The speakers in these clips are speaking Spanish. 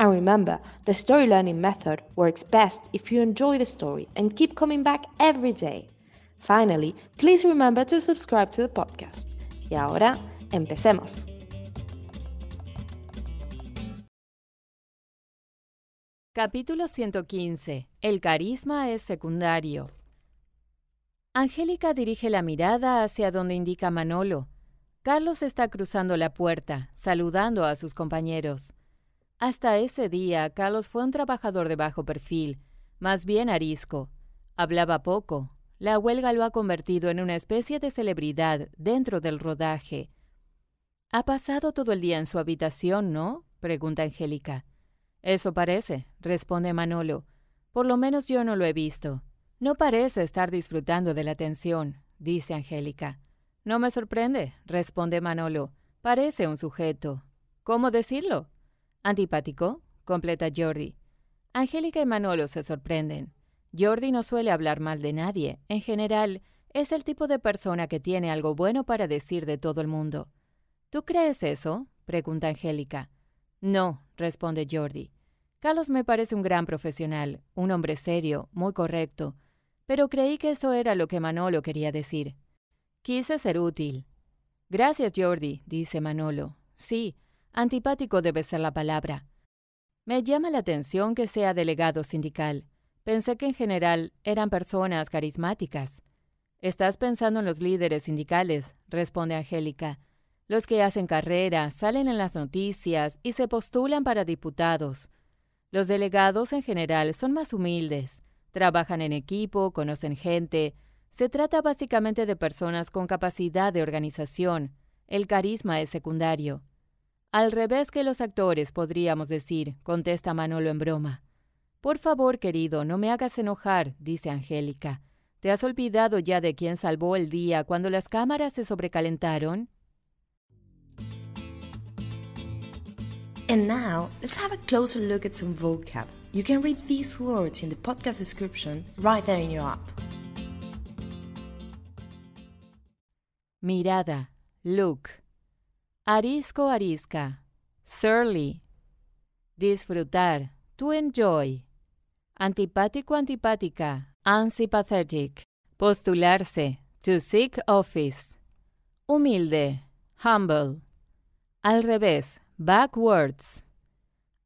And remember, the story learning method works best if you enjoy the story and keep coming back every day. Finally, please remember to subscribe to the podcast. Y ahora, empecemos. Capítulo 115. El carisma es secundario. Angélica dirige la mirada hacia donde indica Manolo. Carlos está cruzando la puerta, saludando a sus compañeros. Hasta ese día, Carlos fue un trabajador de bajo perfil, más bien arisco. Hablaba poco. La huelga lo ha convertido en una especie de celebridad dentro del rodaje. Ha pasado todo el día en su habitación, ¿no? pregunta Angélica. Eso parece, responde Manolo. Por lo menos yo no lo he visto. No parece estar disfrutando de la atención, dice Angélica. No me sorprende, responde Manolo. Parece un sujeto. ¿Cómo decirlo? Antipático, completa Jordi. Angélica y Manolo se sorprenden. Jordi no suele hablar mal de nadie. En general, es el tipo de persona que tiene algo bueno para decir de todo el mundo. ¿Tú crees eso? pregunta Angélica. No, responde Jordi. Carlos me parece un gran profesional, un hombre serio, muy correcto, pero creí que eso era lo que Manolo quería decir. Quise ser útil. Gracias, Jordi, dice Manolo. Sí, Antipático debe ser la palabra. Me llama la atención que sea delegado sindical. Pensé que en general eran personas carismáticas. Estás pensando en los líderes sindicales, responde Angélica. Los que hacen carrera, salen en las noticias y se postulan para diputados. Los delegados en general son más humildes, trabajan en equipo, conocen gente. Se trata básicamente de personas con capacidad de organización. El carisma es secundario. Al revés que los actores, podríamos decir, contesta Manolo en broma. Por favor, querido, no me hagas enojar, dice Angélica. ¿Te has olvidado ya de quién salvó el día cuando las cámaras se sobrecalentaron? And now, let's have a closer look at some vocab. You can read these words in the podcast description right there in your app. Mirada, look. Arisco, arisca. Surly. Disfrutar. To enjoy. Antipático, antipática. Unsympathetic. Postularse. To seek office. Humilde. Humble. Al revés. Backwards.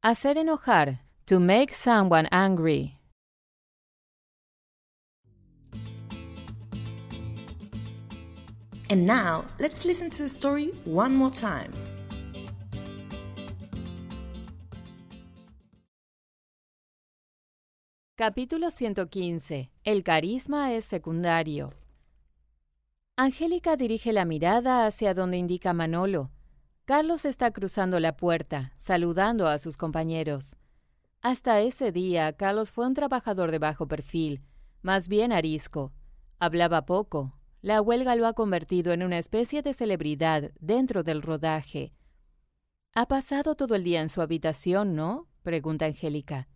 Hacer enojar. To make someone angry. And now, let's listen to the story one more time. Capítulo 115. El carisma es secundario. Angélica dirige la mirada hacia donde indica Manolo. Carlos está cruzando la puerta, saludando a sus compañeros. Hasta ese día, Carlos fue un trabajador de bajo perfil, más bien arisco. Hablaba poco, la huelga lo ha convertido en una especie de celebridad dentro del rodaje. Ha pasado todo el día en su habitación, ¿no? pregunta Angélica.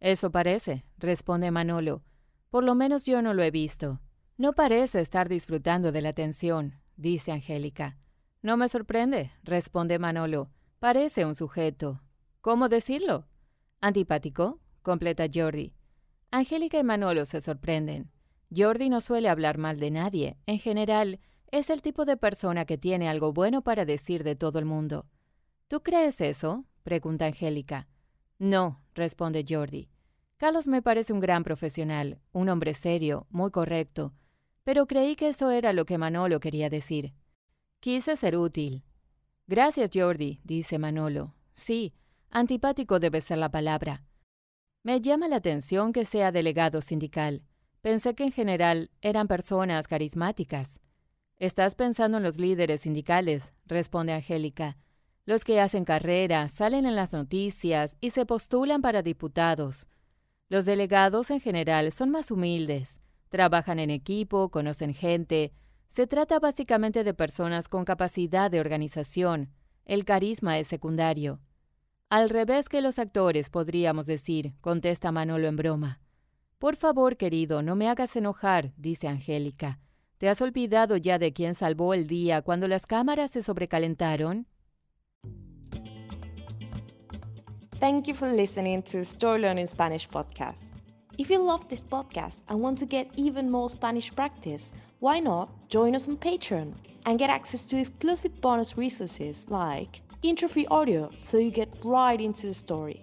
Eso parece, responde Manolo. Por lo menos yo no lo he visto. No parece estar disfrutando de la atención, dice Angélica. No me sorprende, responde Manolo. Parece un sujeto. ¿Cómo decirlo? Antipático, completa Jordi. Angélica y Manolo se sorprenden. Jordi no suele hablar mal de nadie. En general, es el tipo de persona que tiene algo bueno para decir de todo el mundo. ¿Tú crees eso? pregunta Angélica. No, responde Jordi. Carlos me parece un gran profesional, un hombre serio, muy correcto, pero creí que eso era lo que Manolo quería decir. Quise ser útil. Gracias, Jordi, dice Manolo. Sí, antipático debe ser la palabra. Me llama la atención que sea delegado sindical. Pensé que en general eran personas carismáticas. Estás pensando en los líderes sindicales, responde Angélica. Los que hacen carrera, salen en las noticias y se postulan para diputados. Los delegados en general son más humildes, trabajan en equipo, conocen gente. Se trata básicamente de personas con capacidad de organización. El carisma es secundario. Al revés que los actores, podríamos decir, contesta Manolo en broma. Por favor, querido, no me hagas enojar, dice Angélica. ¿Te has olvidado ya de quién salvó el día cuando las cámaras se sobrecalentaron? Thank you for listening to Story Learning Spanish podcast. If you love this podcast and want to get even more Spanish practice, why not join us on Patreon and get access to exclusive bonus resources like intro-free audio so you get right into the story,